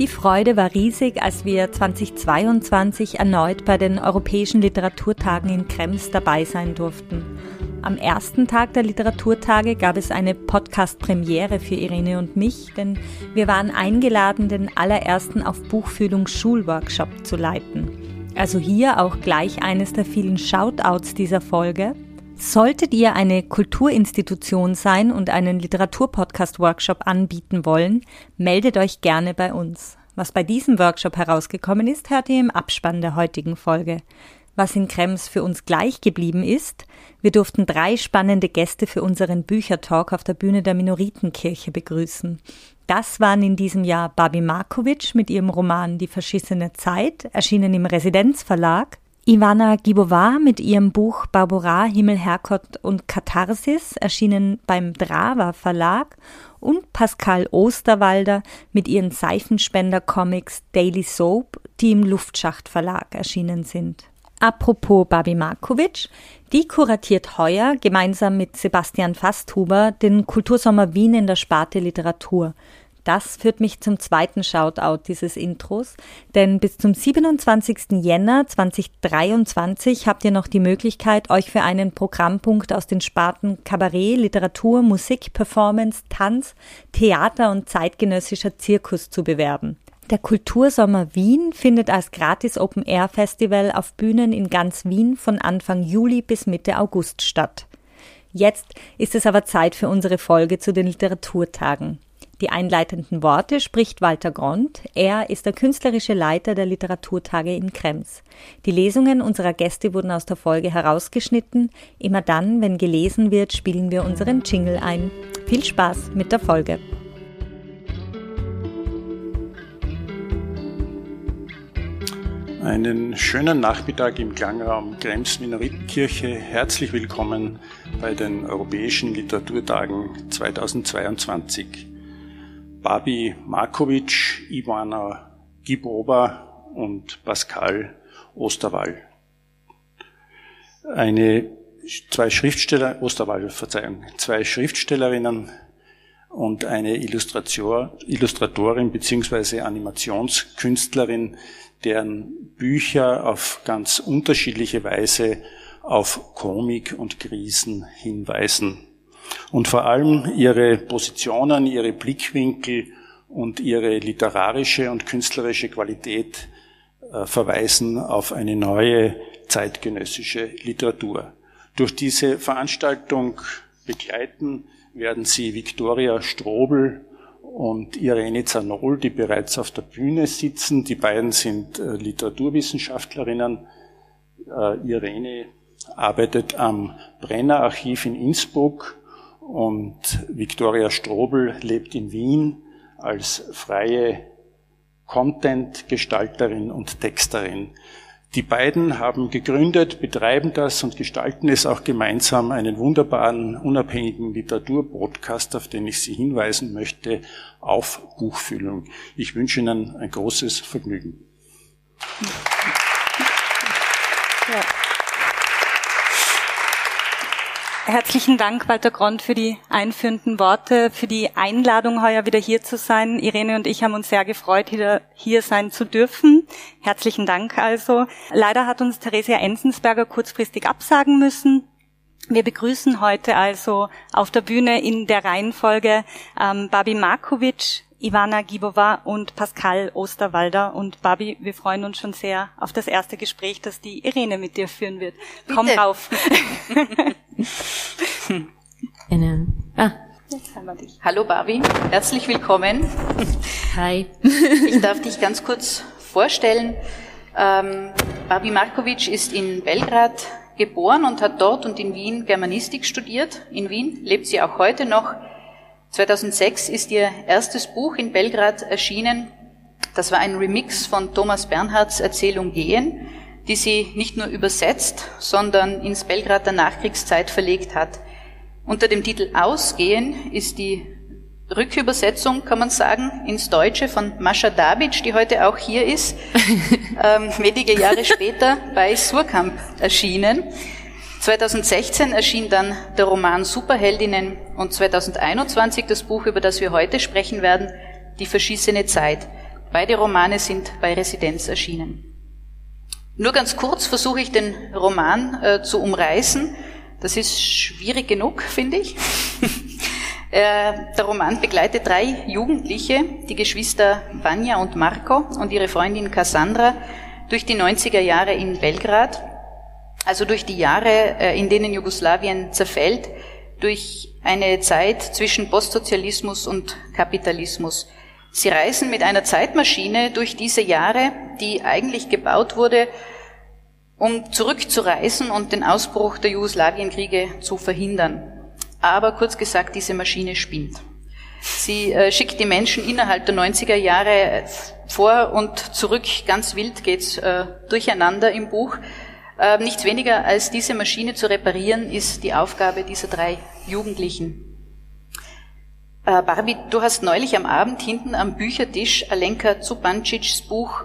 Die Freude war riesig, als wir 2022 erneut bei den Europäischen Literaturtagen in Krems dabei sein durften. Am ersten Tag der Literaturtage gab es eine Podcast-Premiere für Irene und mich, denn wir waren eingeladen, den allerersten auf Buchfühlung Schulworkshop zu leiten. Also hier auch gleich eines der vielen Shoutouts dieser Folge. Solltet ihr eine Kulturinstitution sein und einen Literaturpodcast-Workshop anbieten wollen, meldet euch gerne bei uns. Was bei diesem Workshop herausgekommen ist, hört ihr im Abspann der heutigen Folge. Was in Krems für uns gleich geblieben ist, wir durften drei spannende Gäste für unseren Büchertalk auf der Bühne der Minoritenkirche begrüßen. Das waren in diesem Jahr Babi Markovic mit ihrem Roman Die verschissene Zeit, erschienen im Residenzverlag, Ivana Gibova mit ihrem Buch Barbara, Himmel, Herrgott und Katharsis, erschienen beim Drava Verlag und Pascal Osterwalder mit ihren Seifenspender-Comics Daily Soap, die im Luftschacht Verlag erschienen sind. Apropos Babi Markovic, die kuratiert heuer gemeinsam mit Sebastian Fasthuber den Kultursommer Wien in der Sparte Literatur. Das führt mich zum zweiten Shoutout dieses Intros, denn bis zum 27. Jänner 2023 habt ihr noch die Möglichkeit, euch für einen Programmpunkt aus den Sparten Kabarett, Literatur, Musik, Performance, Tanz, Theater und zeitgenössischer Zirkus zu bewerben. Der Kultursommer Wien findet als gratis Open Air Festival auf Bühnen in ganz Wien von Anfang Juli bis Mitte August statt. Jetzt ist es aber Zeit für unsere Folge zu den Literaturtagen. Die einleitenden Worte spricht Walter Grond. Er ist der künstlerische Leiter der Literaturtage in Krems. Die Lesungen unserer Gäste wurden aus der Folge herausgeschnitten. Immer dann, wenn gelesen wird, spielen wir unseren Jingle ein. Viel Spaß mit der Folge. Einen schönen Nachmittag im Klangraum Krems Minoritenkirche. Herzlich willkommen bei den Europäischen Literaturtagen 2022. Babi Markovic, Ivana Gibova und Pascal Osterwall. Eine, zwei Schriftsteller, Osterwall, Verzeihung, zwei Schriftstellerinnen und eine Illustratorin bzw. Animationskünstlerin, deren Bücher auf ganz unterschiedliche Weise auf Komik und Krisen hinweisen. Und vor allem ihre Positionen, ihre Blickwinkel und ihre literarische und künstlerische Qualität äh, verweisen auf eine neue zeitgenössische Literatur. Durch diese Veranstaltung begleiten werden Sie Viktoria Strobel und Irene Zanol, die bereits auf der Bühne sitzen. Die beiden sind äh, Literaturwissenschaftlerinnen. Äh, Irene arbeitet am Brenner Archiv in Innsbruck und Viktoria Strobel lebt in Wien als freie Content-Gestalterin und Texterin. Die beiden haben gegründet, betreiben das und gestalten es auch gemeinsam einen wunderbaren, unabhängigen Literaturpodcast, auf den ich Sie hinweisen möchte, auf Buchfühlung. Ich wünsche Ihnen ein großes Vergnügen. Ja. Herzlichen Dank, Walter Grond, für die einführenden Worte, für die Einladung, heuer wieder hier zu sein. Irene und ich haben uns sehr gefreut, wieder hier sein zu dürfen. Herzlichen Dank also. Leider hat uns Theresia Enzensberger kurzfristig absagen müssen. Wir begrüßen heute also auf der Bühne in der Reihenfolge ähm, Babi Markovic, Ivana Gibova und Pascal Osterwalder. Und Babi, wir freuen uns schon sehr auf das erste Gespräch, das die Irene mit dir führen wird. Bitte. Komm rauf. Ah. Jetzt haben wir dich. Hallo Babi, herzlich willkommen. Hi. Ich darf dich ganz kurz vorstellen. Ähm, Babi Markovic ist in Belgrad geboren und hat dort und in Wien Germanistik studiert. In Wien lebt sie auch heute noch 2006 ist ihr erstes Buch in Belgrad erschienen. Das war ein Remix von Thomas Bernhards Erzählung Gehen, die sie nicht nur übersetzt, sondern ins Belgrad der Nachkriegszeit verlegt hat. Unter dem Titel Ausgehen ist die Rückübersetzung, kann man sagen, ins Deutsche von Mascha Dabic, die heute auch hier ist, ähm, wenige Jahre später bei Surkamp erschienen. 2016 erschien dann der Roman Superheldinnen und 2021 das Buch, über das wir heute sprechen werden, Die verschissene Zeit. Beide Romane sind bei Residenz erschienen. Nur ganz kurz versuche ich den Roman äh, zu umreißen. Das ist schwierig genug, finde ich. äh, der Roman begleitet drei Jugendliche, die Geschwister Vanya und Marco und ihre Freundin Cassandra, durch die 90er Jahre in Belgrad, also durch die Jahre, äh, in denen Jugoslawien zerfällt, durch eine Zeit zwischen Postsozialismus und Kapitalismus. Sie reisen mit einer Zeitmaschine durch diese Jahre, die eigentlich gebaut wurde, um zurückzureisen und den Ausbruch der Jugoslawienkriege zu verhindern. Aber kurz gesagt, diese Maschine spinnt. Sie äh, schickt die Menschen innerhalb der 90er Jahre vor und zurück. Ganz wild geht's äh, durcheinander im Buch. Äh, nichts weniger als diese Maschine zu reparieren, ist die Aufgabe dieser drei Jugendlichen. Äh, Barbie, du hast neulich am Abend hinten am Büchertisch Alenka Zupancic's Buch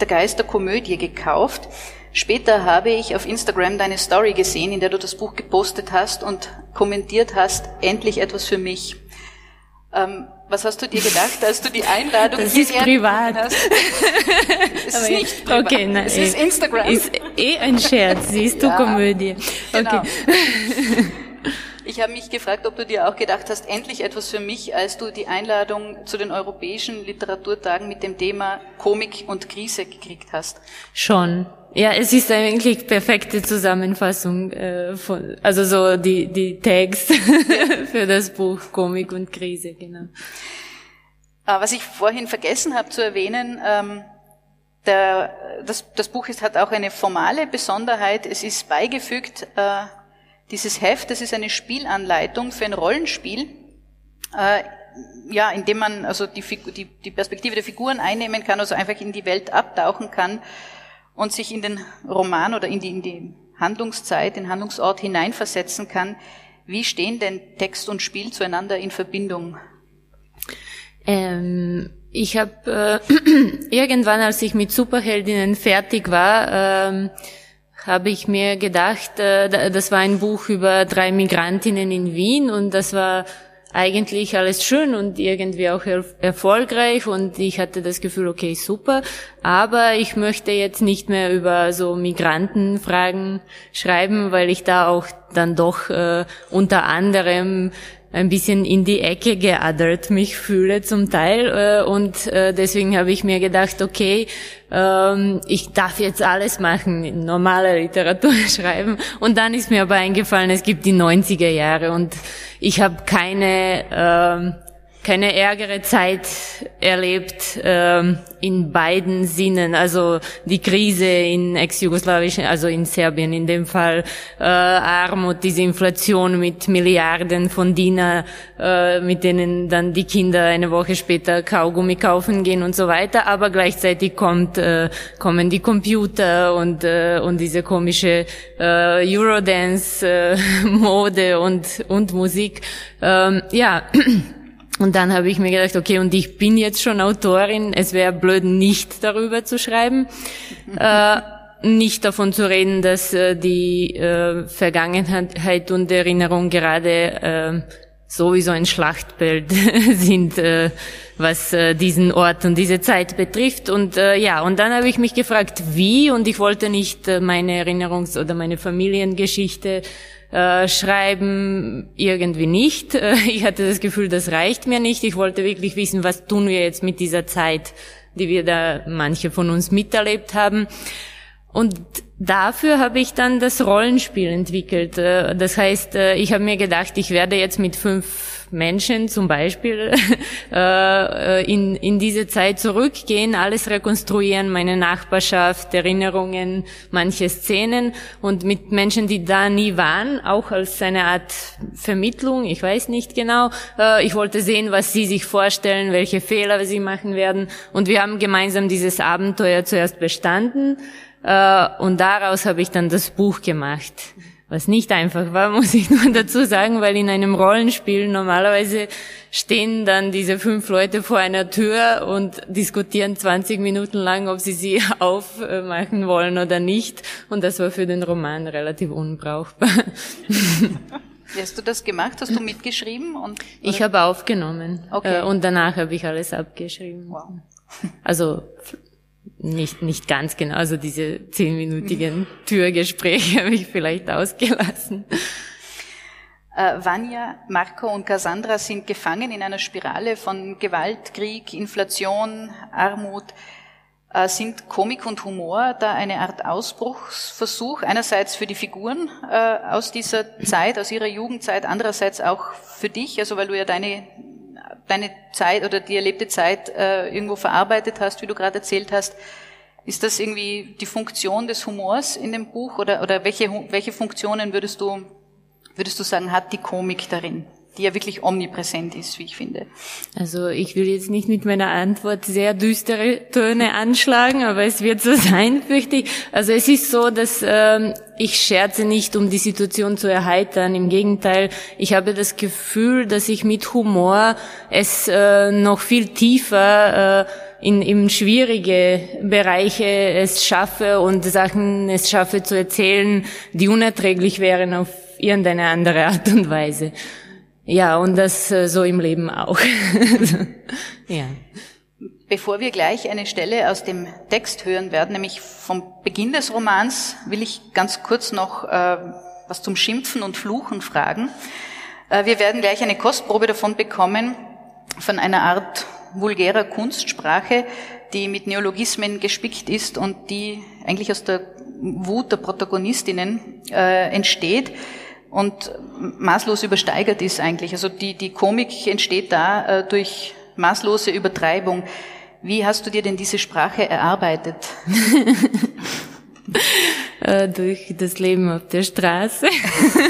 Der Geist der Komödie gekauft. Später habe ich auf Instagram deine Story gesehen, in der du das Buch gepostet hast und kommentiert hast, endlich etwas für mich. Ähm, was hast du dir gedacht, als du die Einladung das ist privat. hast? es ist nicht privat. Okay, nein, es ist Instagram. Ist eh ein Scherz, siehst du ja, Komödie. Genau. Okay. Ich habe mich gefragt, ob du dir auch gedacht hast, endlich etwas für mich, als du die Einladung zu den europäischen Literaturtagen mit dem Thema Komik und Krise gekriegt hast. Schon. Ja, es ist eigentlich perfekte Zusammenfassung äh, von, also so die die Tags für das Buch Komik und Krise, genau. Ah, was ich vorhin vergessen habe zu erwähnen, ähm, der, das, das Buch ist, hat auch eine formale Besonderheit. Es ist beigefügt äh, dieses Heft, das ist eine Spielanleitung für ein Rollenspiel, äh, ja, in dem man also die, die, die Perspektive der Figuren einnehmen kann, also einfach in die Welt abtauchen kann und sich in den Roman oder in die, in die Handlungszeit, den Handlungsort hineinversetzen kann. Wie stehen denn Text und Spiel zueinander in Verbindung? Ähm, ich habe äh, irgendwann, als ich mit Superheldinnen fertig war, ähm, habe ich mir gedacht, äh, das war ein Buch über drei Migrantinnen in Wien und das war eigentlich alles schön und irgendwie auch erfolgreich und ich hatte das Gefühl, okay, super, aber ich möchte jetzt nicht mehr über so Migrantenfragen schreiben, weil ich da auch dann doch äh, unter anderem ein bisschen in die Ecke geadert mich fühle zum Teil äh, und äh, deswegen habe ich mir gedacht, okay, ähm, ich darf jetzt alles machen, normale Literatur schreiben. Und dann ist mir aber eingefallen, es gibt die 90er Jahre und ich habe keine ähm, keine ärgere Zeit erlebt ähm, in beiden Sinnen. Also die Krise in ex-jugoslawischen, also in Serbien in dem Fall, äh, Armut, diese Inflation mit Milliarden von Diener, äh, mit denen dann die Kinder eine Woche später Kaugummi kaufen gehen und so weiter. Aber gleichzeitig kommt, äh, kommen die Computer und, äh, und diese komische äh, Eurodance-Mode äh, und, und Musik. Ähm, ja. Und dann habe ich mir gedacht, okay, und ich bin jetzt schon Autorin, es wäre blöd, nicht darüber zu schreiben. äh, nicht davon zu reden, dass äh, die äh, Vergangenheit und Erinnerung gerade äh, sowieso ein Schlachtbild sind, äh, was äh, diesen Ort und diese Zeit betrifft. Und äh, ja, und dann habe ich mich gefragt, wie, und ich wollte nicht äh, meine Erinnerungs- oder meine Familiengeschichte äh, schreiben irgendwie nicht. Ich hatte das Gefühl, das reicht mir nicht. Ich wollte wirklich wissen, was tun wir jetzt mit dieser Zeit, die wir da manche von uns miterlebt haben. Und dafür habe ich dann das Rollenspiel entwickelt. Äh, das heißt, äh, ich habe mir gedacht, ich werde jetzt mit fünf Menschen zum Beispiel äh, in, in diese Zeit zurückgehen, alles rekonstruieren, meine Nachbarschaft, Erinnerungen, manche Szenen und mit Menschen, die da nie waren, auch als eine Art Vermittlung, ich weiß nicht genau. Ich wollte sehen, was sie sich vorstellen, welche Fehler sie machen werden und wir haben gemeinsam dieses Abenteuer zuerst bestanden und daraus habe ich dann das Buch gemacht was nicht einfach war, muss ich nur dazu sagen, weil in einem Rollenspiel normalerweise stehen dann diese fünf Leute vor einer Tür und diskutieren 20 Minuten lang, ob sie sie aufmachen wollen oder nicht. Und das war für den Roman relativ unbrauchbar. Wie hast du das gemacht? Hast du mitgeschrieben? Und, ich habe aufgenommen okay. Äh, und danach habe ich alles abgeschrieben. Wow. Also nicht, nicht ganz genau, also diese zehnminütigen Türgespräche habe ich vielleicht ausgelassen. Äh, Vanya, Marco und Cassandra sind gefangen in einer Spirale von Gewalt, Krieg, Inflation, Armut. Äh, sind Komik und Humor da eine Art Ausbruchsversuch, einerseits für die Figuren äh, aus dieser Zeit, aus ihrer Jugendzeit, andererseits auch für dich, also weil du ja deine, deine Zeit oder die erlebte Zeit äh, irgendwo verarbeitet hast, wie du gerade erzählt hast. Ist das irgendwie die Funktion des Humors in dem Buch oder, oder welche, welche Funktionen würdest du, würdest du sagen, hat die Komik darin? Die ja wirklich omnipräsent ist, wie ich finde. Also ich will jetzt nicht mit meiner Antwort sehr düstere Töne anschlagen, aber es wird so sein, fürchte ich. Also es ist so, dass ähm, ich scherze nicht, um die Situation zu erheitern. Im Gegenteil, ich habe das Gefühl, dass ich mit Humor es äh, noch viel tiefer äh, in, in schwierige Bereiche es schaffe und Sachen es schaffe zu erzählen, die unerträglich wären auf irgendeine andere Art und Weise. Ja, und das äh, so im Leben auch. ja. Bevor wir gleich eine Stelle aus dem Text hören werden, nämlich vom Beginn des Romans, will ich ganz kurz noch äh, was zum Schimpfen und Fluchen fragen. Äh, wir werden gleich eine Kostprobe davon bekommen, von einer Art vulgärer Kunstsprache, die mit Neologismen gespickt ist und die eigentlich aus der Wut der Protagonistinnen äh, entsteht und maßlos übersteigert ist eigentlich. Also die, die Komik entsteht da äh, durch maßlose Übertreibung. Wie hast du dir denn diese Sprache erarbeitet? Äh, durch das Leben auf der Straße.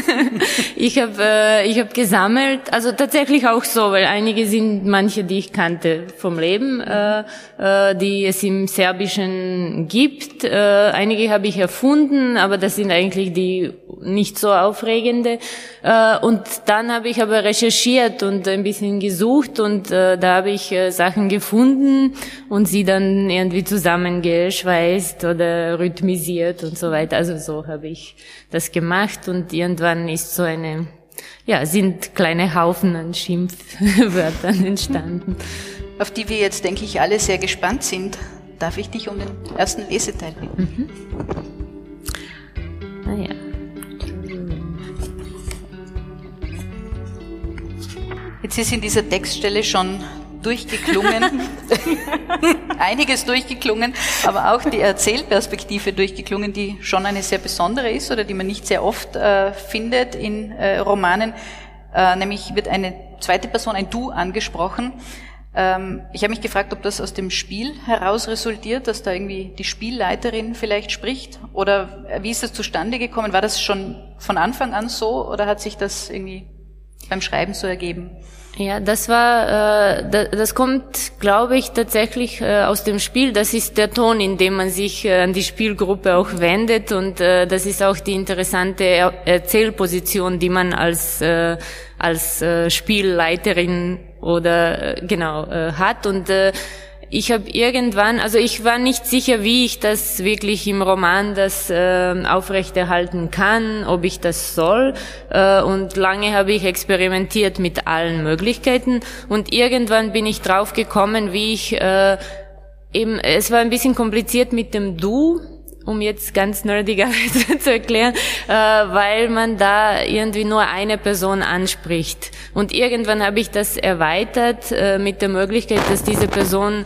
ich habe äh, ich hab gesammelt, also tatsächlich auch so, weil einige sind manche, die ich kannte vom Leben, äh, äh, die es im Serbischen gibt. Äh, einige habe ich erfunden, aber das sind eigentlich die nicht so aufregende. Äh, und dann habe ich aber recherchiert und ein bisschen gesucht und äh, da habe ich äh, Sachen gefunden und sie dann irgendwie zusammengeschweißt oder rhythmisiert und so weiter. Also so habe ich das gemacht und irgendwann ist so eine, ja, sind kleine Haufen an Schimpfwörtern entstanden. Auf die wir jetzt, denke ich, alle sehr gespannt sind. Darf ich dich um den ersten Leseteil bitten? Mhm. Naja. Jetzt ist in dieser Textstelle schon durchgeklungen, einiges durchgeklungen, aber auch die Erzählperspektive durchgeklungen, die schon eine sehr besondere ist oder die man nicht sehr oft äh, findet in äh, Romanen. Äh, nämlich wird eine zweite Person, ein Du, angesprochen. Ähm, ich habe mich gefragt, ob das aus dem Spiel heraus resultiert, dass da irgendwie die Spielleiterin vielleicht spricht oder wie ist das zustande gekommen? War das schon von Anfang an so oder hat sich das irgendwie beim Schreiben so ergeben? Ja, das war, äh, das kommt, glaube ich, tatsächlich äh, aus dem Spiel. Das ist der Ton, in dem man sich äh, an die Spielgruppe auch wendet und äh, das ist auch die interessante er Erzählposition, die man als äh, als äh, Spielleiterin oder äh, genau äh, hat und äh, ich habe irgendwann, also ich war nicht sicher, wie ich das wirklich im Roman das äh, aufrechterhalten kann, ob ich das soll. Äh, und lange habe ich experimentiert mit allen Möglichkeiten. Und irgendwann bin ich drauf gekommen, wie ich äh, eben, es war ein bisschen kompliziert mit dem Du, um jetzt ganz nerdigerweise zu erklären, äh, weil man da irgendwie nur eine Person anspricht. Und irgendwann habe ich das erweitert äh, mit der Möglichkeit, dass diese Person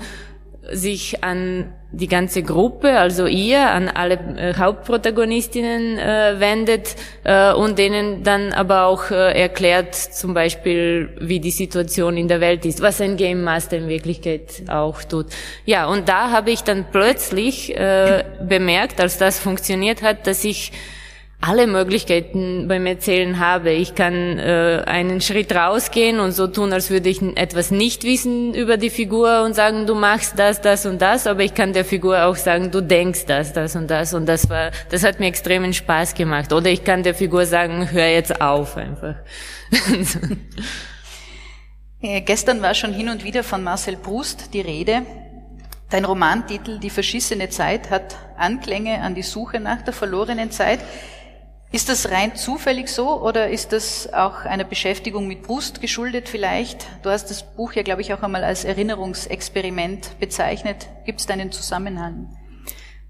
sich an die ganze Gruppe, also ihr, an alle äh, Hauptprotagonistinnen äh, wendet äh, und denen dann aber auch äh, erklärt, zum Beispiel, wie die Situation in der Welt ist, was ein Game Master in Wirklichkeit auch tut. Ja, und da habe ich dann plötzlich äh, bemerkt, als das funktioniert hat, dass ich alle Möglichkeiten beim Erzählen habe. Ich kann äh, einen Schritt rausgehen und so tun, als würde ich etwas nicht wissen über die Figur und sagen, du machst das, das und das, aber ich kann der Figur auch sagen, du denkst das, das und das und das war, das hat mir extremen Spaß gemacht. Oder ich kann der Figur sagen, hör jetzt auf einfach. ja, gestern war schon hin und wieder von Marcel Proust die Rede. Dein Romantitel Die verschissene Zeit hat Anklänge an die Suche nach der verlorenen Zeit. Ist das rein zufällig so oder ist das auch einer Beschäftigung mit Brust geschuldet vielleicht? Du hast das Buch ja, glaube ich, auch einmal als Erinnerungsexperiment bezeichnet. Gibt es da einen Zusammenhang?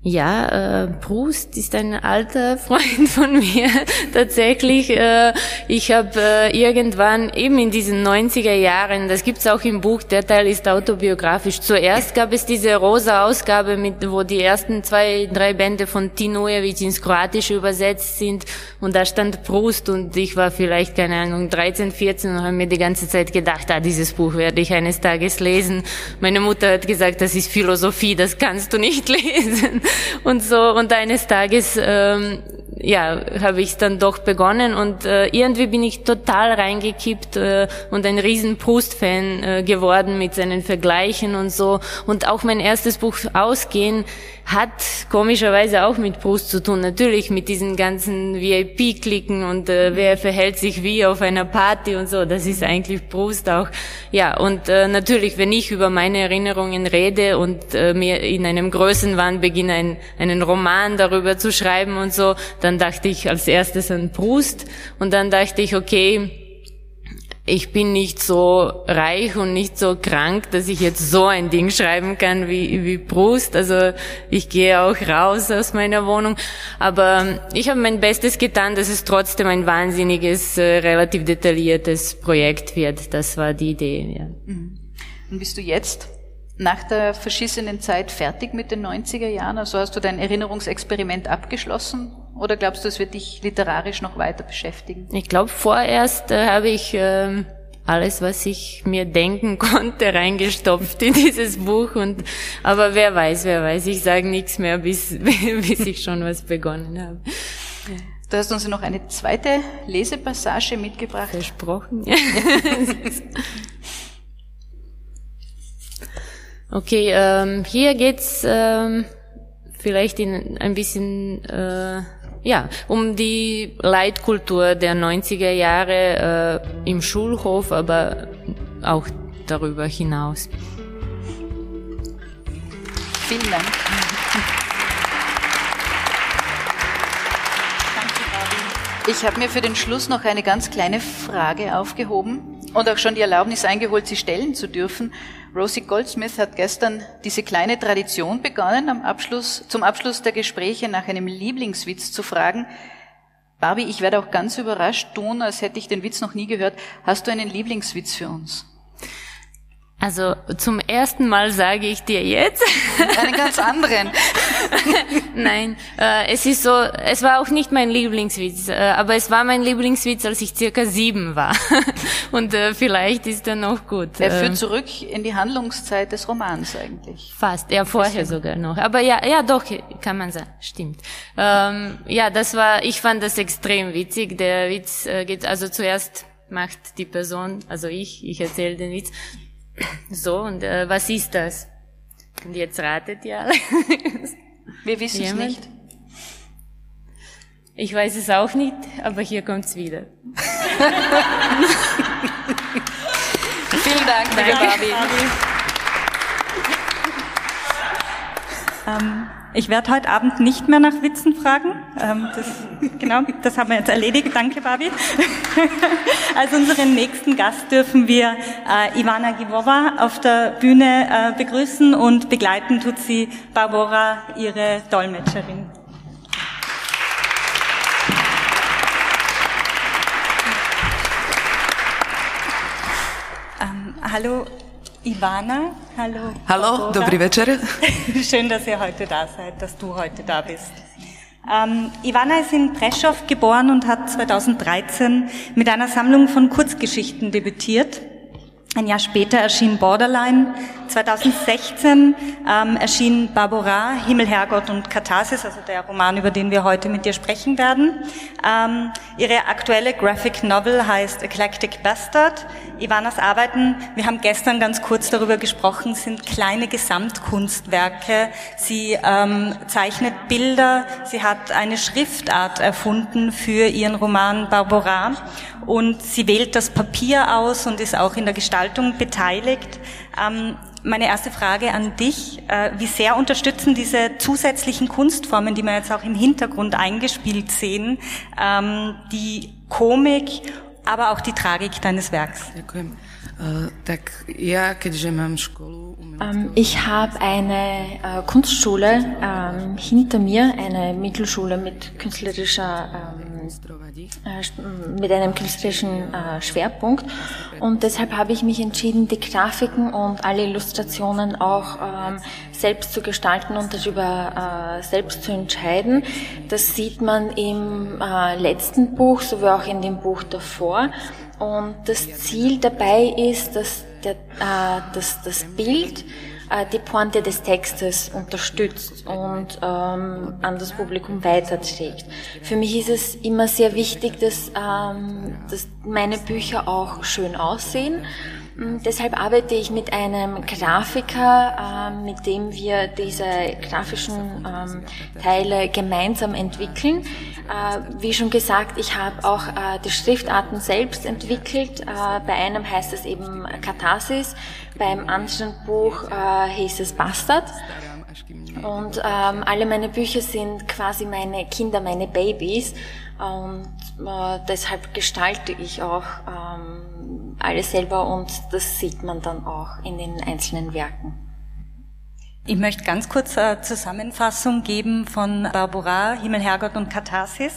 Ja, äh, Proust ist ein alter Freund von mir tatsächlich. Äh, ich habe äh, irgendwann eben in diesen 90er Jahren, das gibt's auch im Buch, der Teil ist autobiografisch. Zuerst gab es diese rosa Ausgabe, mit, wo die ersten zwei, drei Bände von Tinojevic ins Kroatische übersetzt sind und da stand Proust und ich war vielleicht, keine Ahnung, 13, 14 und habe mir die ganze Zeit gedacht, ah, dieses Buch werde ich eines Tages lesen. Meine Mutter hat gesagt, das ist Philosophie, das kannst du nicht lesen und so. Und eines Tages, ähm, ja, habe ich dann doch begonnen und äh, irgendwie bin ich total reingekippt äh, und ein riesen Proust-Fan äh, geworden mit seinen Vergleichen und so. Und auch mein erstes Buch Ausgehen hat komischerweise auch mit Proust zu tun. Natürlich mit diesen ganzen VIP-Klicken und äh, wer verhält sich wie auf einer Party und so. Das ist eigentlich Proust auch. Ja, und äh, natürlich, wenn ich über meine Erinnerungen rede und äh, mir in einem Größenwahn beginne, ein, einen Roman darüber zu schreiben und so, dann dachte ich als erstes an Proust und dann dachte ich, okay, ich bin nicht so reich und nicht so krank, dass ich jetzt so ein Ding schreiben kann wie, wie Brust. Also ich gehe auch raus aus meiner Wohnung. Aber ich habe mein Bestes getan, dass es trotzdem ein wahnsinniges, äh, relativ detailliertes Projekt wird. Das war die Idee. Ja. Mhm. Und bist du jetzt nach der verschissenen Zeit fertig mit den 90er Jahren? Also hast du dein Erinnerungsexperiment abgeschlossen? Oder glaubst du, es wird dich literarisch noch weiter beschäftigen? Ich glaube, vorerst äh, habe ich äh, alles, was ich mir denken konnte, reingestopft in dieses Buch. Und aber wer weiß, wer weiß. Ich sage nichts mehr, bis, bis ich schon was begonnen habe. Du hast uns noch eine zweite Lesepassage mitgebracht. Versprochen. Ja. okay, ähm, hier geht's ähm, vielleicht in ein bisschen äh, ja, um die Leitkultur der 90er Jahre äh, im Schulhof, aber auch darüber hinaus. Vielen Dank. Ich habe mir für den Schluss noch eine ganz kleine Frage aufgehoben und auch schon die Erlaubnis eingeholt, sie stellen zu dürfen. Rosie Goldsmith hat gestern diese kleine Tradition begonnen, am Abschluss, zum Abschluss der Gespräche nach einem Lieblingswitz zu fragen. Barbie, ich werde auch ganz überrascht tun, als hätte ich den Witz noch nie gehört. Hast du einen Lieblingswitz für uns? Also zum ersten Mal sage ich dir jetzt. Einen ganz anderen. Nein, äh, es ist so, es war auch nicht mein Lieblingswitz, äh, aber es war mein Lieblingswitz, als ich circa sieben war. Und äh, vielleicht ist er noch gut. Er führt ähm, zurück in die Handlungszeit des Romans eigentlich. Fast, ja, vorher sogar noch. Aber ja, ja, doch, kann man sagen, stimmt. Ähm, ja, das war, ich fand das extrem witzig. Der Witz äh, geht, also zuerst macht die Person, also ich, ich erzähle den Witz, so, und äh, was ist das? Und jetzt ratet ihr alle. Wir wissen es nicht. Ich weiß es auch nicht, aber hier kommt's wieder. Vielen Dank, liebe Barbie. Ähm, ich werde heute Abend nicht mehr nach Witzen fragen. Ähm, das, genau, das haben wir jetzt erledigt. Danke, Barbie. Als unseren nächsten Gast dürfen wir äh, Ivana Givova auf der Bühne äh, begrüßen und begleiten tut sie Barbara, ihre Dolmetscherin. Ähm, hallo Ivana, hallo. Hallo, dobrý večer. Schön, dass ihr heute da seid, dass du heute da bist. Ähm, Ivana ist in Preschow geboren und hat 2013 mit einer Sammlung von Kurzgeschichten debütiert. Ein Jahr später erschien Borderline. 2016 ähm, erschien Barbara, Himmel, Herrgott und Katharsis, also der Roman, über den wir heute mit dir sprechen werden. Ähm, ihre aktuelle Graphic Novel heißt Eclectic Bastard. Ivanas Arbeiten, wir haben gestern ganz kurz darüber gesprochen, sind kleine Gesamtkunstwerke. Sie ähm, zeichnet Bilder. Sie hat eine Schriftart erfunden für ihren Roman Barbara und sie wählt das Papier aus und ist auch in der Gestaltung beteiligt. Ähm, Meine erste Frage an dich. Äh, wie sehr unterstützen diese zusätzlichen Kunstformen, die wir jetzt auch im Hintergrund eingespielt sehen, ähm, die Komik, aber auch die Tragik deines Werks? Ähm, ich habe eine äh, Kunstschule ähm, hinter mir, eine Mittelschule mit künstlerischer ähm, äh, mit einem künstlerischen äh, Schwerpunkt. Und deshalb habe ich mich entschieden, die Grafiken und alle Illustrationen auch ähm, selbst zu gestalten und darüber äh, selbst zu entscheiden. Das sieht man im äh, letzten Buch sowie auch in dem Buch davor. Und das Ziel dabei ist, dass der, äh, dass das Bild äh, die Pointe des Textes unterstützt und ähm, an das Publikum weiterträgt. Für mich ist es immer sehr wichtig, dass, ähm, dass meine Bücher auch schön aussehen deshalb arbeite ich mit einem Grafiker, ähm, mit dem wir diese grafischen ähm, Teile gemeinsam entwickeln. Äh, wie schon gesagt, ich habe auch äh, die Schriftarten selbst entwickelt. Äh, bei einem heißt es eben Katharsis, beim anderen Buch hieß es Bastard. Und ähm, alle meine Bücher sind quasi meine Kinder, meine Babys. Und deshalb gestalte ich auch alles selber und das sieht man dann auch in den einzelnen Werken. Ich möchte ganz kurz eine Zusammenfassung geben von Barbara, Himmel, Herrgott und Katharsis.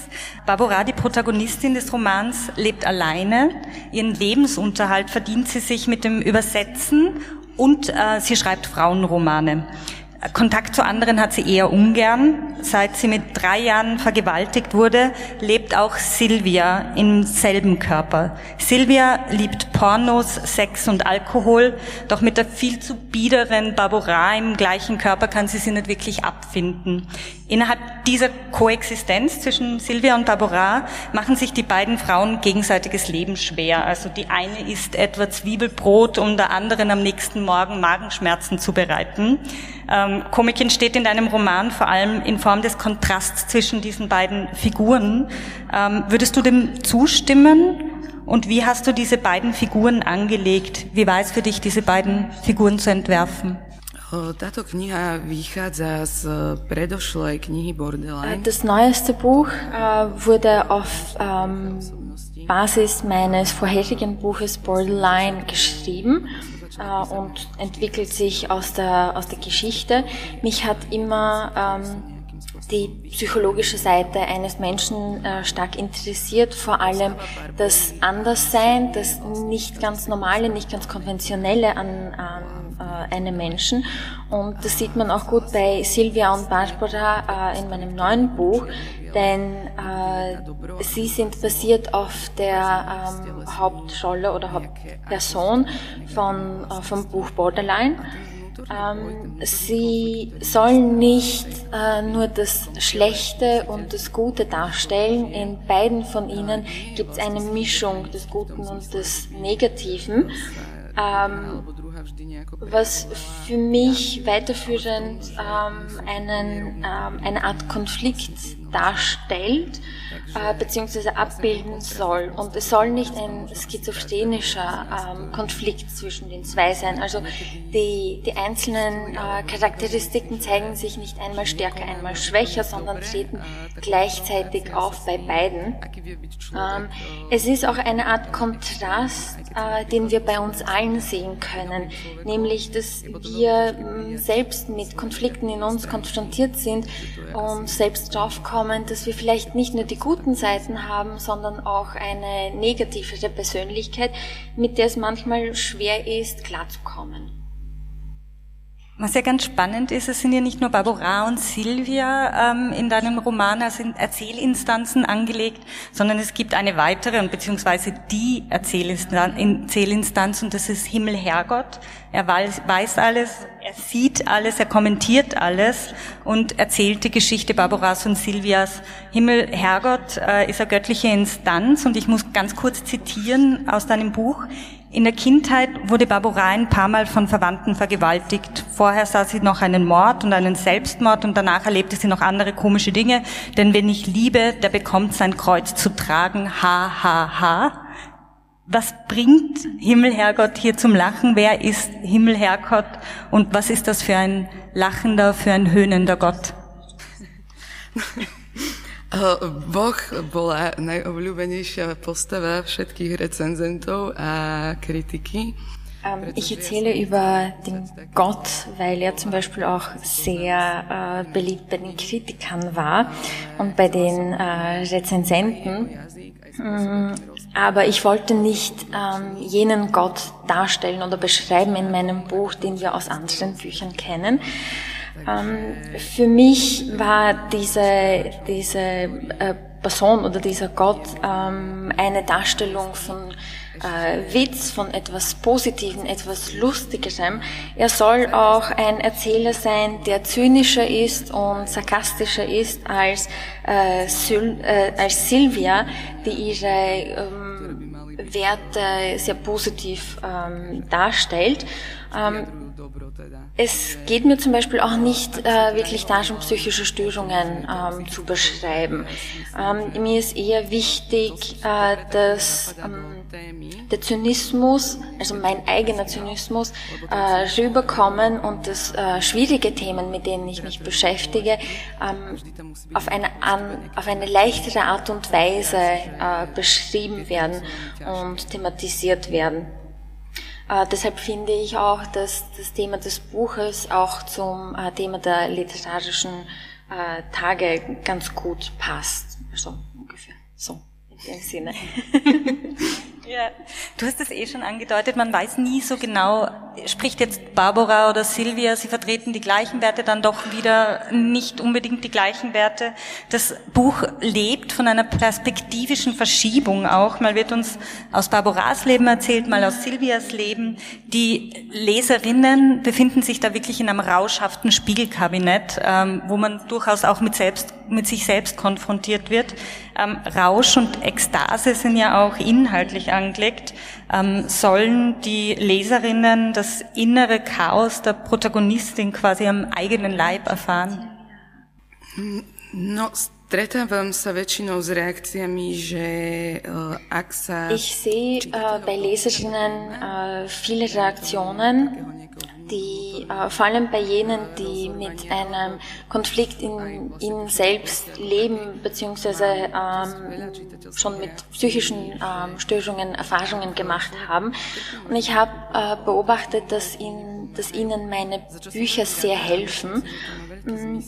Barbara, die Protagonistin des Romans, lebt alleine. Ihren Lebensunterhalt verdient sie sich mit dem Übersetzen und äh, sie schreibt Frauenromane. Kontakt zu anderen hat sie eher ungern. Seit sie mit drei Jahren vergewaltigt wurde, lebt auch Silvia im selben Körper. Silvia liebt Pornos, Sex und Alkohol, doch mit der viel zu biederen Barbara im gleichen Körper kann sie sie nicht wirklich abfinden. Innerhalb dieser Koexistenz zwischen Silvia und Barbara machen sich die beiden Frauen gegenseitiges Leben schwer. Also die eine isst etwa Zwiebelbrot, um der anderen am nächsten Morgen Magenschmerzen zu bereiten. Ähm, Komik entsteht in deinem Roman vor allem in Form des Kontrasts zwischen diesen beiden Figuren. Ähm, würdest du dem zustimmen? Und wie hast du diese beiden Figuren angelegt? Wie war es für dich, diese beiden Figuren zu entwerfen? Táto kniha vychádza z predošlej knihy Borderline. Das neueste Buch uh, wurde auf um, Basis meines vorherigen Buches Borderline geschrieben und entwickelt sich aus der, aus der Geschichte. Mich hat immer ähm, die psychologische Seite eines Menschen äh, stark interessiert, vor allem das Anderssein, das nicht ganz normale, nicht ganz konventionelle an, an äh, einem Menschen. Und das sieht man auch gut bei Silvia und Barbara äh, in meinem neuen Buch, denn äh, sie sind basiert auf der ähm, Hauptrolle oder Hauptperson von, äh, vom Buch Borderline. Ähm, sie sollen nicht äh, nur das Schlechte und das Gute darstellen. In beiden von ihnen gibt es eine Mischung des Guten und des Negativen. Ähm, was für mich weiterführend ähm, einen, ähm, eine Art Konflikt darstellt äh, bzw. abbilden soll. Und es soll nicht ein schizophrenischer ähm, Konflikt zwischen den zwei sein. Also die, die einzelnen äh, Charakteristiken zeigen sich nicht einmal stärker, einmal schwächer, sondern treten gleichzeitig auf bei beiden. Ähm, es ist auch eine Art Kontrast, äh, den wir bei uns allen sehen können, nämlich dass wir mm, selbst mit Konflikten in uns konfrontiert sind und selbst draufkommen, dass wir vielleicht nicht nur die guten Seiten haben, sondern auch eine negativere Persönlichkeit, mit der es manchmal schwer ist, klarzukommen. Was ja ganz spannend ist, es sind ja nicht nur Barbara und Silvia ähm, in deinem Roman als Erzählinstanzen angelegt, sondern es gibt eine weitere und beziehungsweise die Erzählinstanz und das ist Himmel Herrgott. Er weiß, weiß alles, er sieht alles, er kommentiert alles und erzählt die Geschichte Barbaras und Silvias. Himmel Herrgott äh, ist eine göttliche Instanz und ich muss ganz kurz zitieren aus deinem Buch. In der Kindheit wurde Barbara ein paar Mal von Verwandten vergewaltigt. Vorher sah sie noch einen Mord und einen Selbstmord und danach erlebte sie noch andere komische Dinge. Denn wenn ich liebe, der bekommt sein Kreuz zu tragen. Ha, ha, ha. Was bringt Himmelherrgott hier zum Lachen? Wer ist Himmelherrgott und was ist das für ein lachender, für ein höhnender Gott? Boh bola najobľúbenejšia postava všetkých recenzentov a kritiky. Ich erzähle über den Gott, weil er zum Beispiel auch sehr äh, beliebt bei den Kritikern war und bei den äh, Rezensenten. Mm, aber ich wollte nicht ähm, jenen Gott darstellen oder beschreiben in meinem Buch, den wir aus anderen Büchern kennen. Ähm, für mich war diese, diese äh, Person oder dieser Gott ähm, eine Darstellung von äh, Witz, von etwas Positiven, etwas Lustigerem. Er soll auch ein Erzähler sein, der zynischer ist und sarkastischer ist als, äh, als Sylvia, die ihre ähm, Werte sehr positiv ähm, darstellt. Ähm, es geht mir zum Beispiel auch nicht äh, wirklich darum, psychische Störungen ähm, zu beschreiben. Ähm, mir ist eher wichtig, äh, dass ähm, der Zynismus, also mein eigener Zynismus, äh, rüberkommen und dass äh, schwierige Themen, mit denen ich mich beschäftige, ähm, auf, eine an, auf eine leichtere Art und Weise äh, beschrieben werden und thematisiert werden. Äh, deshalb finde ich auch, dass das Thema des Buches auch zum äh, Thema der literarischen äh, Tage ganz gut passt. Also ungefähr so in dem Sinne. Ja, du hast es eh schon angedeutet, man weiß nie so genau, spricht jetzt Barbara oder Silvia, sie vertreten die gleichen Werte, dann doch wieder nicht unbedingt die gleichen Werte. Das Buch lebt von einer perspektivischen Verschiebung auch. Mal wird uns aus Barbaras Leben erzählt, mal aus Silvias Leben. Die Leserinnen befinden sich da wirklich in einem rauschhaften Spiegelkabinett, ähm, wo man durchaus auch mit, selbst, mit sich selbst konfrontiert wird. Ähm, Rausch und Ekstase sind ja auch inhaltlich angelegt. Ähm, sollen die Leserinnen das innere Chaos der Protagonistin quasi am eigenen Leib erfahren? No, stretávam sa väčšinou s reakciami, že uh, ak sa... Ich sehe uh, bei Leserinnen uh, viele Reaktionen, die äh, vor allem bei jenen, die mit einem Konflikt in ihnen selbst leben, beziehungsweise ähm, schon mit psychischen ähm, Störungen Erfahrungen gemacht haben. Und ich habe äh, beobachtet, dass, ihnen, dass ihnen meine Bücher sehr helfen. Mhm.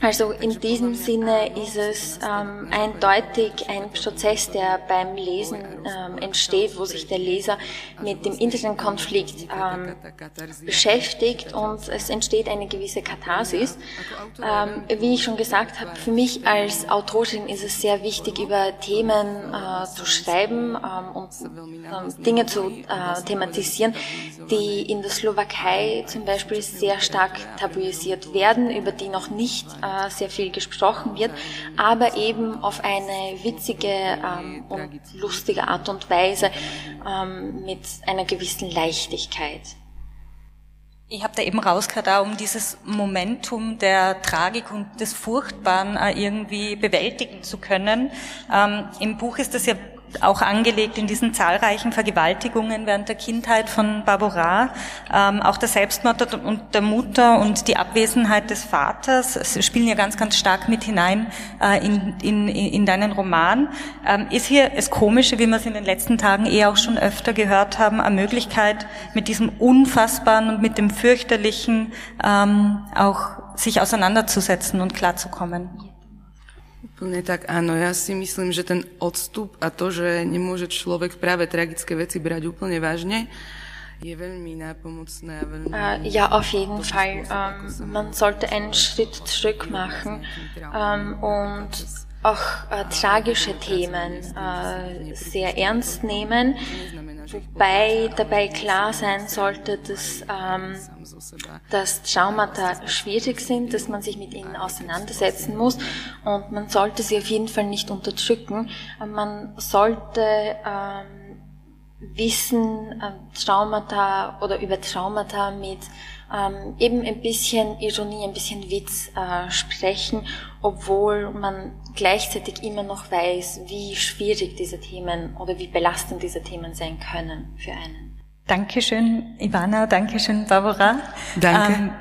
Also in diesem Sinne ist es ähm, eindeutig ein Prozess, der beim Lesen ähm, entsteht, wo sich der Leser mit dem inneren Konflikt ähm, beschäftigt und es entsteht eine gewisse Katharsis. Ähm, wie ich schon gesagt habe, für mich als Autorin ist es sehr wichtig, über Themen äh, zu schreiben ähm, und ähm, Dinge zu äh, thematisieren, die in der Slowakei zum Beispiel sehr stark tabuisiert werden, über die noch nicht äh, sehr viel gesprochen wird, aber eben auf eine witzige ähm, und lustige Art und Weise ähm, mit einer gewissen Leichtigkeit. Ich habe da eben rausgehört, auch um dieses Momentum der Tragik und des Furchtbaren äh, irgendwie bewältigen zu können. Ähm, Im Buch ist das ja auch angelegt in diesen zahlreichen Vergewaltigungen während der Kindheit von Barbara, ähm, auch der Selbstmord und der Mutter und die Abwesenheit des Vaters spielen ja ganz, ganz stark mit hinein äh, in, in, in deinen Roman. Ähm, ist hier das Komische, wie wir es in den letzten Tagen eh auch schon öfter gehört haben, eine Möglichkeit, mit diesem Unfassbaren und mit dem Fürchterlichen ähm, auch sich auseinanderzusetzen und klarzukommen? Úplne tak, áno. Ja si myslím, že ten odstup a to, že nemôže človek práve tragické veci brať úplne vážne, je veľmi nápomocné a veľmi... Uh, ja, auf jeden Fall. Um, man sollte einen Schritt zurück machen um, und auch äh, tragische Themen äh, sehr ernst nehmen, wobei dabei klar sein sollte, dass, ähm, dass Traumata schwierig sind, dass man sich mit ihnen auseinandersetzen muss und man sollte sie auf jeden Fall nicht unterdrücken. Man sollte ähm, Wissen, ähm, Traumata oder über Traumata mit ähm, eben ein bisschen Ironie, ein bisschen Witz äh, sprechen, obwohl man gleichzeitig immer noch weiß, wie schwierig diese Themen oder wie belastend diese Themen sein können für einen. Dankeschön, Ivana, Dankeschön, Barbara. Danke. Ähm,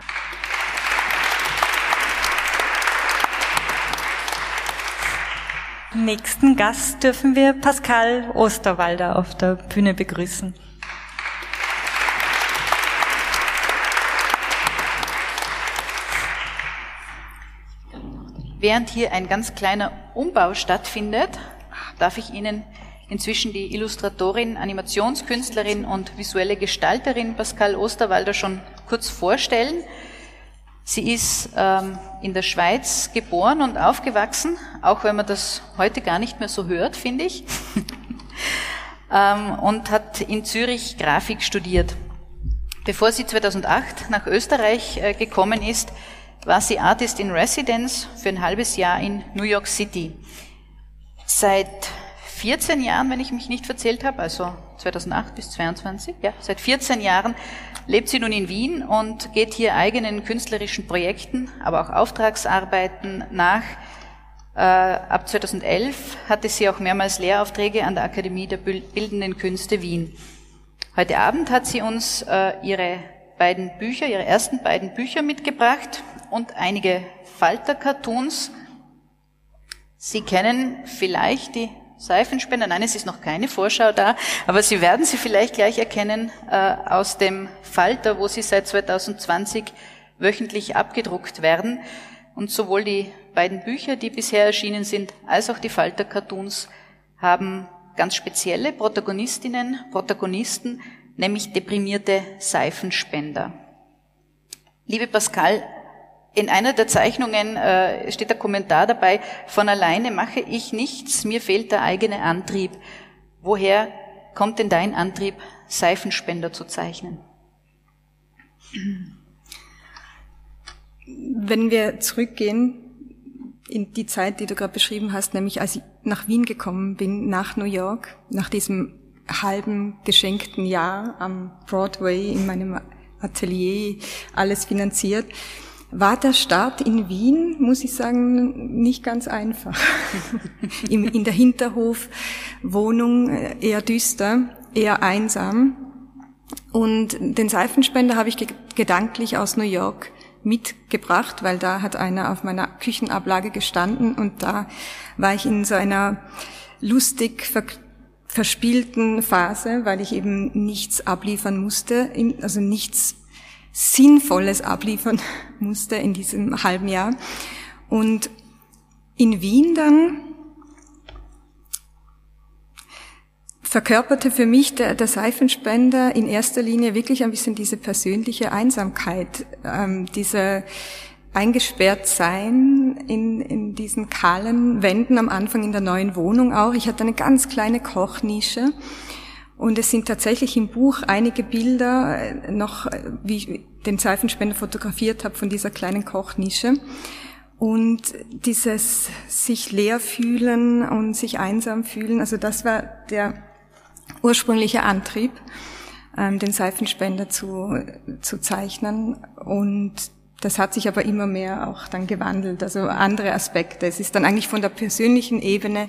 Nächsten Gast dürfen wir Pascal Osterwalder auf der Bühne begrüßen. Während hier ein ganz kleiner Umbau stattfindet, darf ich Ihnen inzwischen die Illustratorin, Animationskünstlerin und visuelle Gestalterin Pascal Osterwalder schon kurz vorstellen. Sie ist ähm, in der Schweiz geboren und aufgewachsen, auch wenn man das heute gar nicht mehr so hört, finde ich, ähm, und hat in Zürich Grafik studiert. Bevor sie 2008 nach Österreich äh, gekommen ist, war sie Artist in Residence für ein halbes Jahr in New York City. Seit 14 Jahren, wenn ich mich nicht verzählt habe, also 2008 bis 22, ja, seit 14 Jahren lebt sie nun in Wien und geht hier eigenen künstlerischen Projekten, aber auch Auftragsarbeiten nach. Äh, ab 2011 hatte sie auch mehrmals Lehraufträge an der Akademie der Bildenden Künste Wien. Heute Abend hat sie uns äh, ihre beiden Bücher, ihre ersten beiden Bücher mitgebracht und einige Falter-Cartoons. Sie kennen vielleicht die Seifenspender. Nein, es ist noch keine Vorschau da, aber Sie werden sie vielleicht gleich erkennen äh, aus dem Falter, wo sie seit 2020 wöchentlich abgedruckt werden. Und sowohl die beiden Bücher, die bisher erschienen sind, als auch die Falter-Cartoons haben ganz spezielle Protagonistinnen, Protagonisten, nämlich deprimierte Seifenspender. Liebe Pascal, in einer der Zeichnungen äh, steht der Kommentar dabei, von alleine mache ich nichts, mir fehlt der eigene Antrieb. Woher kommt denn dein Antrieb, Seifenspender zu zeichnen? Wenn wir zurückgehen in die Zeit, die du gerade beschrieben hast, nämlich als ich nach Wien gekommen bin, nach New York, nach diesem halben geschenkten Jahr am Broadway in meinem Atelier, alles finanziert, war der Start in Wien, muss ich sagen, nicht ganz einfach. in der Hinterhofwohnung äh, eher düster, eher einsam. Und den Seifenspender habe ich gedanklich aus New York mitgebracht, weil da hat einer auf meiner Küchenablage gestanden und da war ich in so einer lustig verspielten Phase, weil ich eben nichts abliefern musste, also nichts Sinnvolles abliefern musste in diesem halben Jahr. Und in Wien dann verkörperte für mich der, der Seifenspender in erster Linie wirklich ein bisschen diese persönliche Einsamkeit, ähm, diese eingesperrt sein in, in diesen kahlen Wänden am Anfang in der neuen Wohnung auch. Ich hatte eine ganz kleine Kochnische und es sind tatsächlich im Buch einige Bilder äh, noch, äh, wie ich den Seifenspender fotografiert habe von dieser kleinen Kochnische. Und dieses sich leer fühlen und sich einsam fühlen, also das war der ursprüngliche Antrieb, ähm, den Seifenspender zu, zu zeichnen. Und das hat sich aber immer mehr auch dann gewandelt, also andere Aspekte. Es ist dann eigentlich von der persönlichen Ebene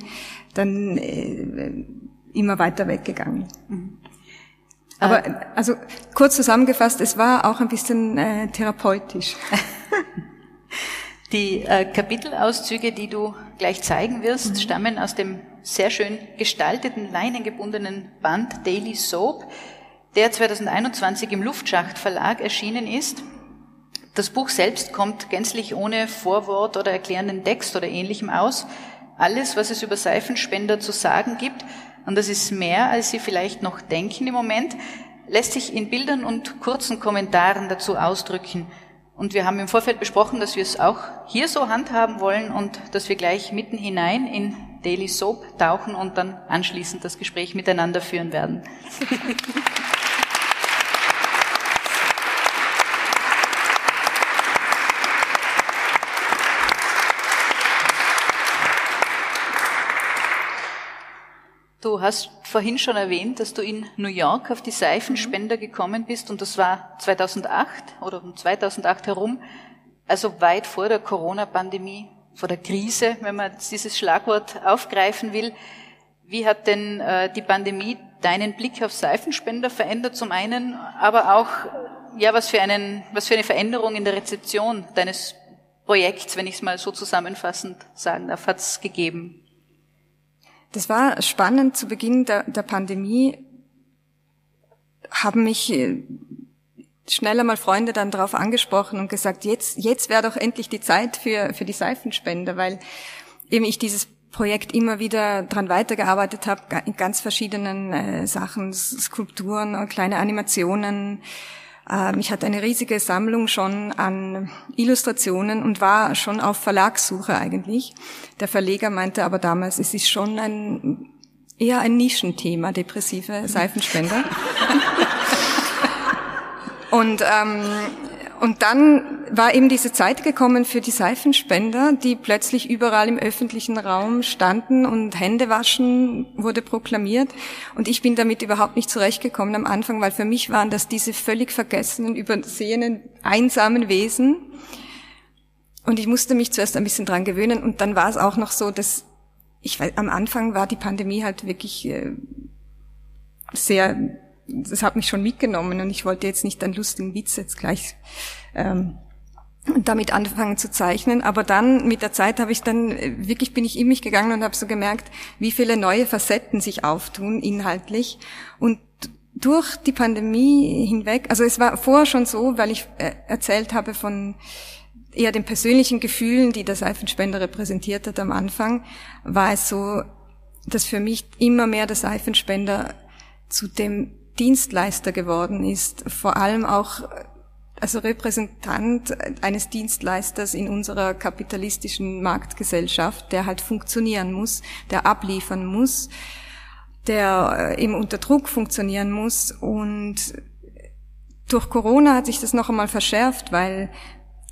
dann äh, immer weiter weggegangen. Mhm. Aber äh, also kurz zusammengefasst, es war auch ein bisschen äh, therapeutisch. Die äh, Kapitelauszüge, die du gleich zeigen wirst, mhm. stammen aus dem sehr schön gestalteten, leinengebundenen Band Daily Soap, der 2021 im Luftschacht Verlag erschienen ist. Das Buch selbst kommt gänzlich ohne Vorwort oder erklärenden Text oder ähnlichem aus. Alles, was es über Seifenspender zu sagen gibt, und das ist mehr, als Sie vielleicht noch denken im Moment, lässt sich in Bildern und kurzen Kommentaren dazu ausdrücken. Und wir haben im Vorfeld besprochen, dass wir es auch hier so handhaben wollen und dass wir gleich mitten hinein in Daily Soap tauchen und dann anschließend das Gespräch miteinander führen werden. Du hast vorhin schon erwähnt, dass du in New York auf die Seifenspender gekommen bist und das war 2008 oder um 2008 herum, also weit vor der Corona-Pandemie, vor der Krise, wenn man dieses Schlagwort aufgreifen will. Wie hat denn äh, die Pandemie deinen Blick auf Seifenspender verändert zum einen, aber auch ja was für einen was für eine Veränderung in der Rezeption deines Projekts, wenn ich es mal so zusammenfassend sagen darf, hat es gegeben? Das war spannend. Zu Beginn der, der Pandemie haben mich äh, schneller mal Freunde dann darauf angesprochen und gesagt, jetzt, jetzt wäre doch endlich die Zeit für, für die Seifenspender, weil eben ich dieses Projekt immer wieder dran weitergearbeitet habe, in ganz verschiedenen äh, Sachen, Skulpturen, kleine Animationen, ich hatte eine riesige Sammlung schon an Illustrationen und war schon auf Verlagssuche eigentlich. Der Verleger meinte aber damals, es ist schon ein eher ein Nischenthema, depressive Seifenspender. und ähm, und dann war eben diese Zeit gekommen für die Seifenspender, die plötzlich überall im öffentlichen Raum standen und Händewaschen wurde proklamiert. Und ich bin damit überhaupt nicht zurechtgekommen am Anfang, weil für mich waren das diese völlig vergessenen, übersehenen, einsamen Wesen. Und ich musste mich zuerst ein bisschen dran gewöhnen. Und dann war es auch noch so, dass ich am Anfang war die Pandemie halt wirklich äh, sehr das hat mich schon mitgenommen und ich wollte jetzt nicht einen lustigen Witz jetzt gleich ähm, damit anfangen zu zeichnen. Aber dann mit der Zeit habe ich dann äh, wirklich bin ich in mich gegangen und habe so gemerkt, wie viele neue Facetten sich auftun inhaltlich und durch die Pandemie hinweg, also es war vorher schon so, weil ich äh, erzählt habe von eher den persönlichen Gefühlen, die der Seifenspender repräsentiert hat am Anfang, war es so, dass für mich immer mehr der Seifenspender zu dem Dienstleister geworden ist, vor allem auch also Repräsentant eines Dienstleisters in unserer kapitalistischen Marktgesellschaft, der halt funktionieren muss, der abliefern muss, der eben unter Druck funktionieren muss. Und durch Corona hat sich das noch einmal verschärft, weil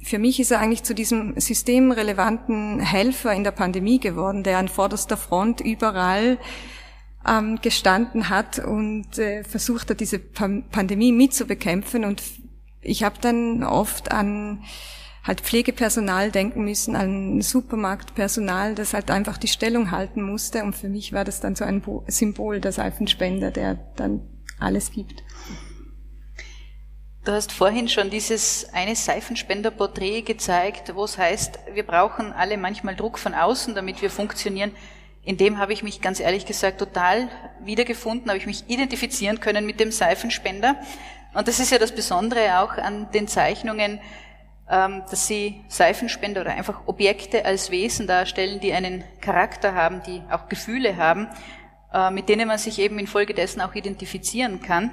für mich ist er eigentlich zu diesem systemrelevanten Helfer in der Pandemie geworden, der an vorderster Front überall ähm, gestanden hat und äh, versucht hat, diese Pan Pandemie mitzubekämpfen. Und ich habe dann oft an halt Pflegepersonal denken müssen, an Supermarktpersonal, das halt einfach die Stellung halten musste. Und für mich war das dann so ein Symbol der Seifenspender, der dann alles gibt. Du hast vorhin schon dieses eine Seifenspenderporträt gezeigt, wo es heißt, wir brauchen alle manchmal Druck von außen, damit wir funktionieren in dem habe ich mich ganz ehrlich gesagt total wiedergefunden, habe ich mich identifizieren können mit dem Seifenspender. Und das ist ja das Besondere auch an den Zeichnungen, ähm, dass sie Seifenspender oder einfach Objekte als Wesen darstellen, die einen Charakter haben, die auch Gefühle haben, äh, mit denen man sich eben infolgedessen auch identifizieren kann.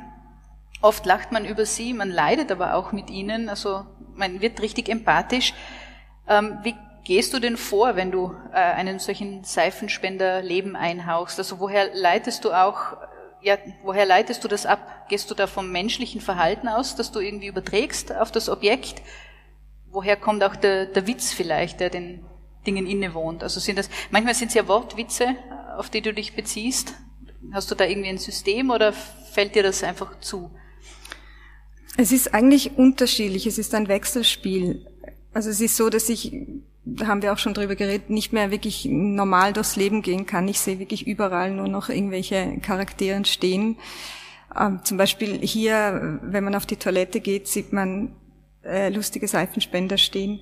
Oft lacht man über sie, man leidet aber auch mit ihnen, also man wird richtig empathisch. Ähm, wie gehst du denn vor, wenn du äh, einen solchen Seifenspender Leben einhauchst? Also woher leitest du auch, ja, woher leitest du das ab? Gehst du da vom menschlichen Verhalten aus, das du irgendwie überträgst auf das Objekt? Woher kommt auch der, der Witz vielleicht, der den Dingen innewohnt? Also sind das, manchmal sind es ja Wortwitze, auf die du dich beziehst. Hast du da irgendwie ein System oder fällt dir das einfach zu? Es ist eigentlich unterschiedlich. Es ist ein Wechselspiel. Also es ist so, dass ich haben wir auch schon drüber geredet, nicht mehr wirklich normal durchs Leben gehen kann. Ich sehe wirklich überall nur noch irgendwelche Charakteren stehen. Ähm, zum Beispiel hier, wenn man auf die Toilette geht, sieht man äh, lustige Seifenspender stehen.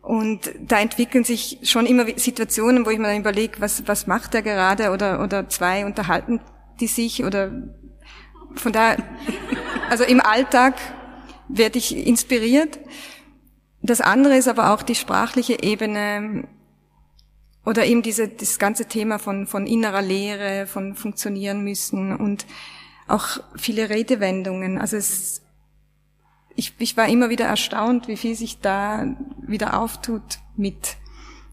Und da entwickeln sich schon immer Situationen, wo ich mir dann überlege, was, was macht er gerade oder, oder zwei unterhalten die sich oder von daher, also im Alltag werde ich inspiriert. Das andere ist aber auch die sprachliche Ebene oder eben diese, das ganze Thema von, von innerer Lehre, von funktionieren müssen und auch viele Redewendungen. Also es, ich, ich war immer wieder erstaunt, wie viel sich da wieder auftut mit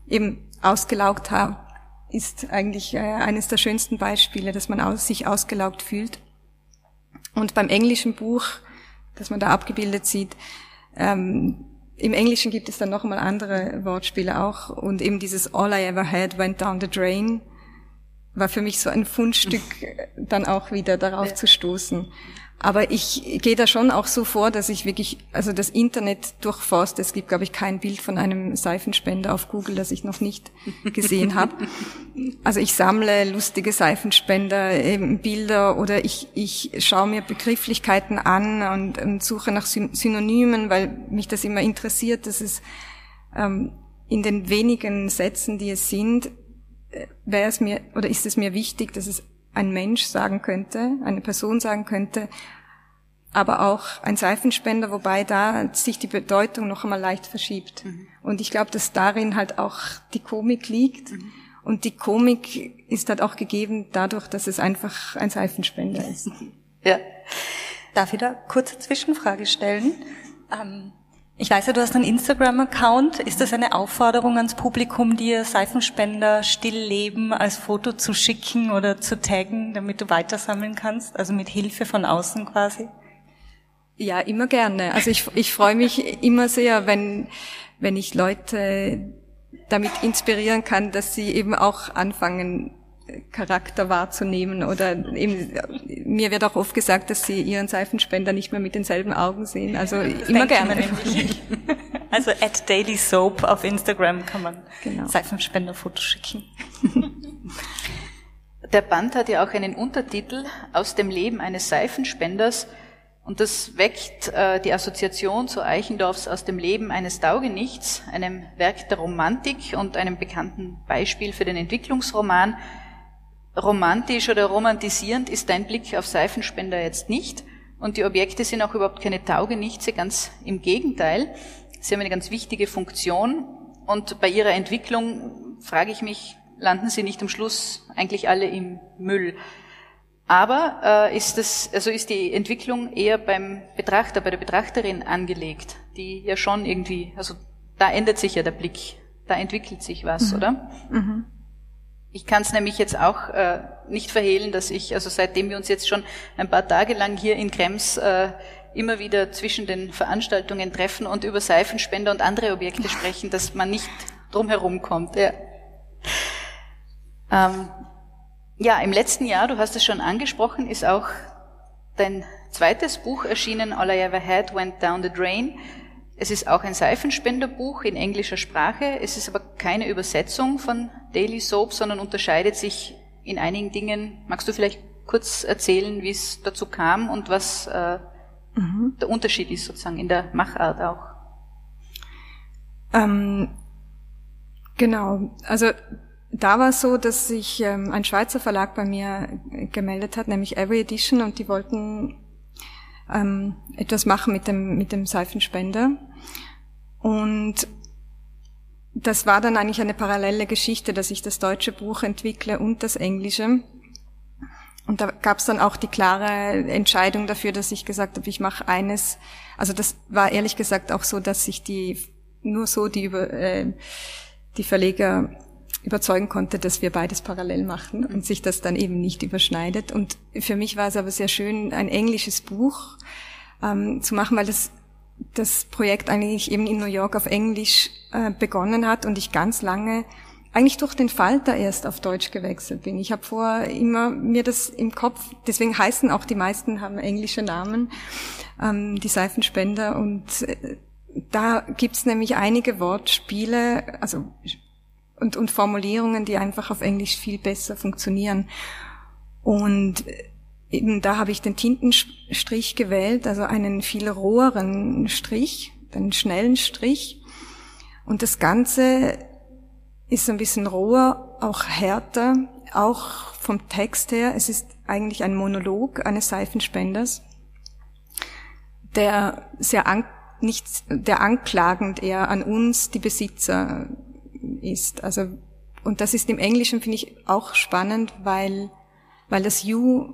eben ausgelaugt haben, ist eigentlich äh, eines der schönsten Beispiele, dass man aus, sich ausgelaugt fühlt. Und beim englischen Buch, das man da abgebildet sieht, ähm, im Englischen gibt es dann noch mal andere Wortspiele auch und eben dieses All I ever had went down the drain. war für mich so ein Fundstück, dann auch wieder darauf ja. zu stoßen. Aber ich gehe da schon auch so vor, dass ich wirklich, also das Internet durchforste. Es gibt, glaube ich, kein Bild von einem Seifenspender auf Google, das ich noch nicht gesehen habe. Also ich sammle lustige Seifenspender, eben Bilder oder ich, ich schaue mir Begrifflichkeiten an und, und suche nach Synonymen, weil mich das immer interessiert, dass es ähm, in den wenigen Sätzen, die es sind, äh, wäre es mir oder ist es mir wichtig, dass es ein Mensch sagen könnte, eine Person sagen könnte, aber auch ein Seifenspender, wobei da sich die Bedeutung noch einmal leicht verschiebt. Mhm. Und ich glaube, dass darin halt auch die Komik liegt. Mhm. Und die Komik ist halt auch gegeben dadurch, dass es einfach ein Seifenspender ist. Ja. Darf ich da kurze Zwischenfrage stellen? Ähm, ich weiß ja, du hast einen Instagram-Account. Ist das eine Aufforderung ans Publikum, dir Seifenspender Stillleben als Foto zu schicken oder zu taggen, damit du weitersammeln kannst? Also mit Hilfe von außen quasi? Ja, immer gerne. Also ich, ich freue mich immer sehr, wenn, wenn ich Leute damit inspirieren kann, dass sie eben auch anfangen, Charakter wahrzunehmen oder eben, mir wird auch oft gesagt, dass sie ihren Seifenspender nicht mehr mit denselben Augen sehen. Also das immer gerne. Also at Daily Soap auf Instagram kann man genau. Seifenspenderfotos schicken. Der Band hat ja auch einen Untertitel aus dem Leben eines Seifenspenders und das weckt äh, die Assoziation zu Eichendorffs aus dem Leben eines Taugenichts, einem Werk der Romantik und einem bekannten Beispiel für den Entwicklungsroman, romantisch oder romantisierend ist dein Blick auf Seifenspender jetzt nicht. Und die Objekte sind auch überhaupt keine Taugenichtse, ganz im Gegenteil. Sie haben eine ganz wichtige Funktion. Und bei ihrer Entwicklung frage ich mich, landen sie nicht am Schluss eigentlich alle im Müll? Aber äh, ist das, also ist die Entwicklung eher beim Betrachter, bei der Betrachterin angelegt, die ja schon irgendwie, also da ändert sich ja der Blick, da entwickelt sich was, mhm. oder? Mhm. Ich kann es nämlich jetzt auch äh, nicht verhehlen, dass ich, also seitdem wir uns jetzt schon ein paar Tage lang hier in Krems äh, immer wieder zwischen den Veranstaltungen treffen und über Seifenspender und andere Objekte sprechen, dass man nicht drumherum kommt. Ja. Ähm, ja, im letzten Jahr, du hast es schon angesprochen, ist auch dein zweites Buch erschienen, All I Ever Had Went Down the Drain. Es ist auch ein Seifenspenderbuch in englischer Sprache. Es ist aber keine Übersetzung von Daily Soap, sondern unterscheidet sich in einigen Dingen. Magst du vielleicht kurz erzählen, wie es dazu kam und was äh, mhm. der Unterschied ist sozusagen in der Machart auch? Ähm, genau. Also da war es so, dass sich ähm, ein Schweizer Verlag bei mir gemeldet hat, nämlich Every Edition, und die wollten ähm, etwas machen mit dem, mit dem Seifenspender. Und das war dann eigentlich eine parallele Geschichte, dass ich das deutsche Buch entwickle und das englische. Und da gab es dann auch die klare Entscheidung dafür, dass ich gesagt habe, ich mache eines. Also das war ehrlich gesagt auch so, dass sich die nur so die über äh, die Verleger überzeugen konnte, dass wir beides parallel machen und sich das dann eben nicht überschneidet. Und für mich war es aber sehr schön, ein englisches Buch ähm, zu machen, weil das das Projekt eigentlich eben in New York auf Englisch äh, begonnen hat und ich ganz lange eigentlich durch den Falter erst auf Deutsch gewechselt bin. Ich habe vor immer mir das im Kopf, deswegen heißen auch die meisten haben englische Namen, ähm, die Seifenspender und äh, da gibt's nämlich einige Wortspiele, also und, und Formulierungen, die einfach auf Englisch viel besser funktionieren. Und eben da habe ich den Tintenstrich gewählt, also einen viel roheren Strich, einen schnellen Strich. Und das Ganze ist ein bisschen roher, auch härter, auch vom Text her. Es ist eigentlich ein Monolog eines Seifenspenders, der sehr an, nicht, der anklagend eher an uns, die Besitzer, ist. Also, und das ist im Englischen, finde ich, auch spannend, weil, weil das You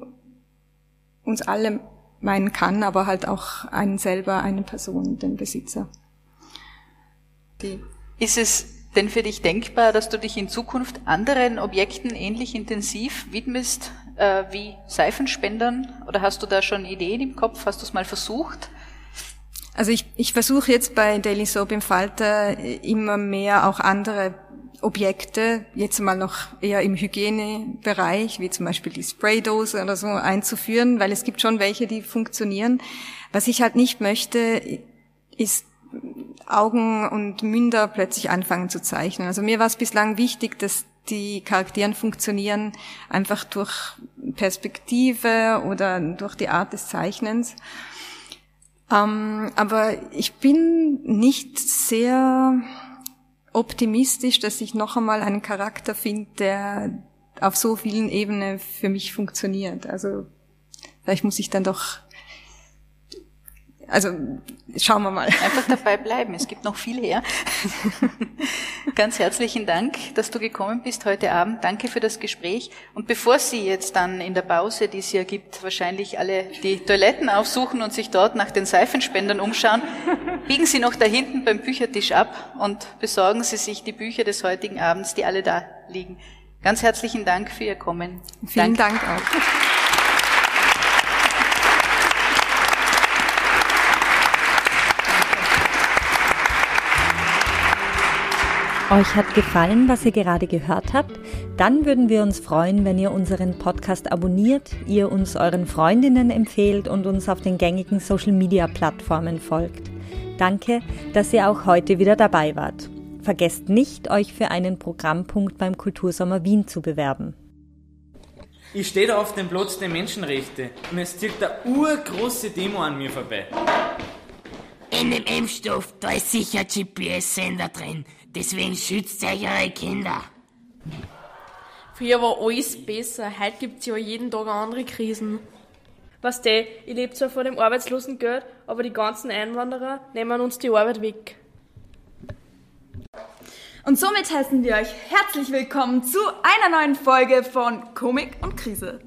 uns alle meinen kann, aber halt auch einen selber, eine Person, den Besitzer. Die. Ist es denn für dich denkbar, dass du dich in Zukunft anderen Objekten ähnlich intensiv widmest äh, wie Seifenspendern? Oder hast du da schon Ideen im Kopf? Hast du es mal versucht? Also ich, ich versuche jetzt bei Daily Soap im Falter immer mehr auch andere Objekte, jetzt mal noch eher im Hygienebereich, wie zum Beispiel die Spraydose oder so, einzuführen, weil es gibt schon welche, die funktionieren. Was ich halt nicht möchte, ist Augen und Münder plötzlich anfangen zu zeichnen. Also mir war es bislang wichtig, dass die Charakteren funktionieren einfach durch Perspektive oder durch die Art des Zeichnens. Ähm, aber ich bin nicht sehr optimistisch, dass ich noch einmal einen Charakter finde, der auf so vielen Ebenen für mich funktioniert. Also vielleicht muss ich dann doch also schauen wir mal. Einfach dabei bleiben. Es gibt noch viel her. Ganz herzlichen Dank, dass du gekommen bist heute Abend. Danke für das Gespräch. Und bevor Sie jetzt dann in der Pause, die es hier gibt, wahrscheinlich alle die Toiletten aufsuchen und sich dort nach den Seifenspendern umschauen, biegen Sie noch da hinten beim Büchertisch ab und besorgen Sie sich die Bücher des heutigen Abends, die alle da liegen. Ganz herzlichen Dank für Ihr Kommen. Vielen Dank, Dank auch. Euch hat gefallen, was ihr gerade gehört habt? Dann würden wir uns freuen, wenn ihr unseren Podcast abonniert, ihr uns euren Freundinnen empfehlt und uns auf den gängigen Social-Media-Plattformen folgt. Danke, dass ihr auch heute wieder dabei wart. Vergesst nicht, euch für einen Programmpunkt beim Kultursommer Wien zu bewerben. Ich stehe da auf dem Platz der Menschenrechte und es zieht eine urgroße Demo an mir vorbei. In dem Impfstoff, da ist sicher GPS-Sender drin. Deswegen schützt euch eure Kinder. Früher war alles besser. Heute gibt's ja jeden Tag andere Krisen. Was der, ich lebe zwar von dem Arbeitslosengeld, aber die ganzen Einwanderer nehmen uns die Arbeit weg. Und somit heißen wir euch herzlich willkommen zu einer neuen Folge von Komik und Krise.